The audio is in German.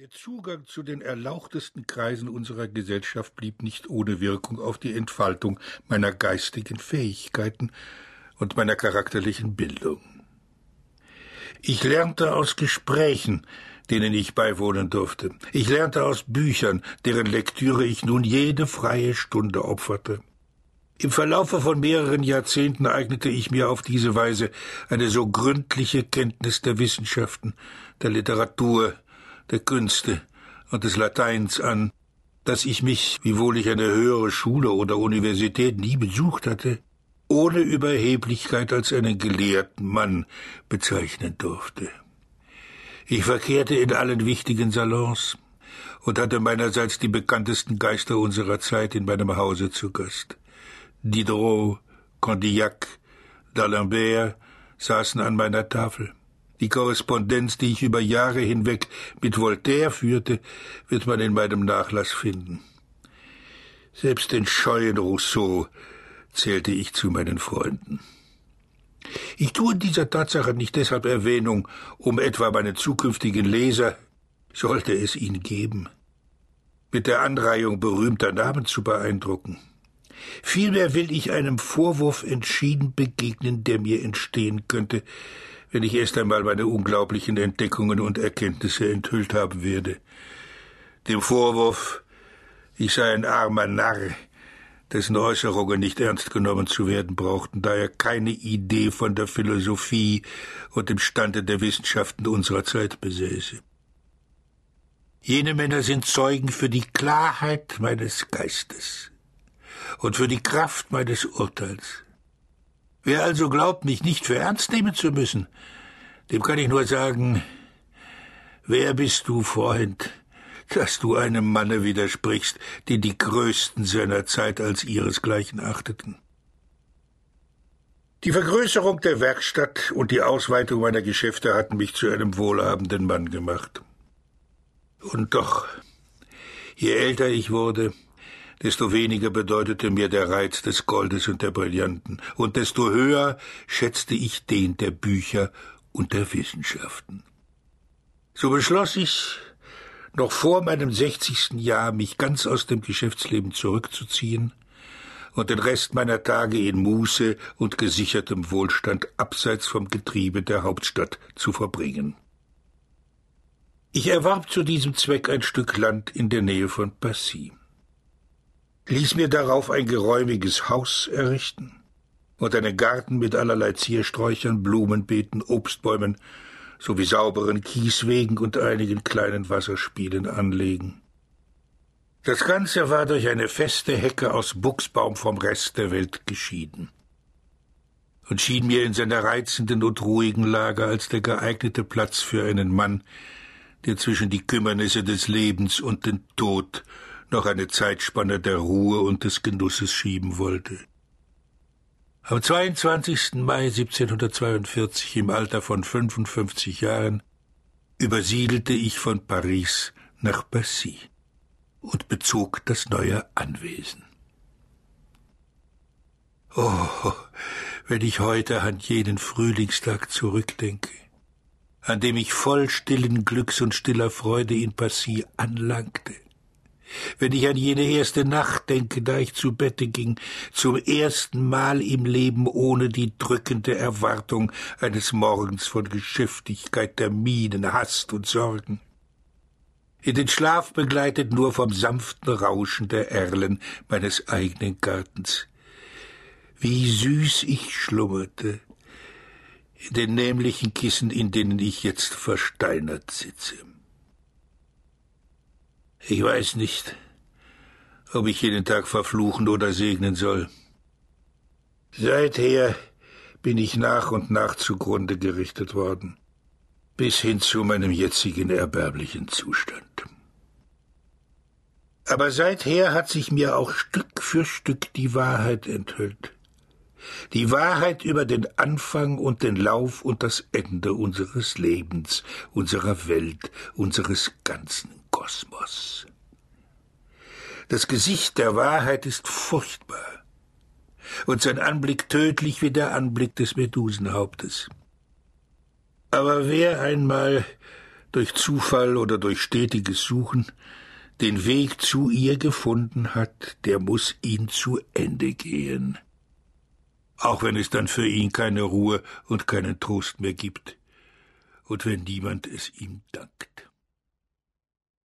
Der Zugang zu den erlauchtesten Kreisen unserer Gesellschaft blieb nicht ohne Wirkung auf die Entfaltung meiner geistigen Fähigkeiten und meiner charakterlichen Bildung. Ich lernte aus Gesprächen, denen ich beiwohnen durfte. Ich lernte aus Büchern, deren Lektüre ich nun jede freie Stunde opferte. Im Verlaufe von mehreren Jahrzehnten eignete ich mir auf diese Weise eine so gründliche Kenntnis der Wissenschaften, der Literatur, der Künste und des Lateins an, dass ich mich, wiewohl ich eine höhere Schule oder Universität nie besucht hatte, ohne Überheblichkeit als einen gelehrten Mann bezeichnen durfte. Ich verkehrte in allen wichtigen Salons und hatte meinerseits die bekanntesten Geister unserer Zeit in meinem Hause zu Gast. Diderot, Condillac, d'Alembert saßen an meiner Tafel. Die Korrespondenz, die ich über Jahre hinweg mit Voltaire führte, wird man in meinem Nachlass finden. Selbst den scheuen Rousseau zählte ich zu meinen Freunden. Ich tue dieser Tatsache nicht deshalb Erwähnung, um etwa meine zukünftigen Leser, sollte es ihn geben, mit der Anreihung berühmter Namen zu beeindrucken. Vielmehr will ich einem Vorwurf entschieden begegnen, der mir entstehen könnte, wenn ich erst einmal meine unglaublichen Entdeckungen und Erkenntnisse enthüllt haben werde. Dem Vorwurf, ich sei ein armer Narr, dessen Äußerungen nicht ernst genommen zu werden brauchten, da er keine Idee von der Philosophie und dem Stande der Wissenschaften unserer Zeit besäße. Jene Männer sind Zeugen für die Klarheit meines Geistes und für die Kraft meines Urteils. Wer also glaubt, mich nicht für ernst nehmen zu müssen, dem kann ich nur sagen, wer bist du, Freund, dass du einem Manne widersprichst, den die Größten seiner Zeit als ihresgleichen achteten. Die Vergrößerung der Werkstatt und die Ausweitung meiner Geschäfte hatten mich zu einem wohlhabenden Mann gemacht. Und doch, je älter ich wurde, desto weniger bedeutete mir der Reiz des Goldes und der Brillanten, und desto höher schätzte ich den der Bücher und der Wissenschaften. So beschloss ich, noch vor meinem sechzigsten Jahr mich ganz aus dem Geschäftsleben zurückzuziehen und den Rest meiner Tage in Muße und gesichertem Wohlstand abseits vom Getriebe der Hauptstadt zu verbringen. Ich erwarb zu diesem Zweck ein Stück Land in der Nähe von Passy ließ mir darauf ein geräumiges Haus errichten und einen Garten mit allerlei Ziersträuchern, Blumenbeeten, Obstbäumen sowie sauberen Kieswegen und einigen kleinen Wasserspielen anlegen. Das Ganze war durch eine feste Hecke aus Buchsbaum vom Rest der Welt geschieden und schien mir in seiner reizenden und ruhigen Lage als der geeignete Platz für einen Mann, der zwischen die Kümmernisse des Lebens und den Tod noch eine Zeitspanne der Ruhe und des Genusses schieben wollte. Am 22. Mai 1742 im Alter von 55 Jahren übersiedelte ich von Paris nach Passy und bezog das neue Anwesen. Oh, wenn ich heute an jenen Frühlingstag zurückdenke, an dem ich voll stillen Glücks und stiller Freude in Passy anlangte, wenn ich an jene erste Nacht denke, da ich zu Bette ging, zum ersten Mal im Leben ohne die drückende Erwartung eines Morgens von Geschäftigkeit, Terminen, Hast und Sorgen. In den Schlaf begleitet nur vom sanften Rauschen der Erlen meines eigenen Gartens. Wie süß ich schlummerte, in den nämlichen Kissen, in denen ich jetzt versteinert sitze. Ich weiß nicht, ob ich jeden Tag verfluchen oder segnen soll. Seither bin ich nach und nach zugrunde gerichtet worden, bis hin zu meinem jetzigen erbärmlichen Zustand. Aber seither hat sich mir auch Stück für Stück die Wahrheit enthüllt. Die Wahrheit über den Anfang und den Lauf und das Ende unseres Lebens, unserer Welt, unseres ganzen Kosmos. Das Gesicht der Wahrheit ist furchtbar und sein Anblick tödlich wie der Anblick des Medusenhauptes. Aber wer einmal durch Zufall oder durch stetiges Suchen den Weg zu ihr gefunden hat, der muss ihn zu Ende gehen. Auch wenn es dann für ihn keine Ruhe und keinen Trost mehr gibt und wenn niemand es ihm dankt.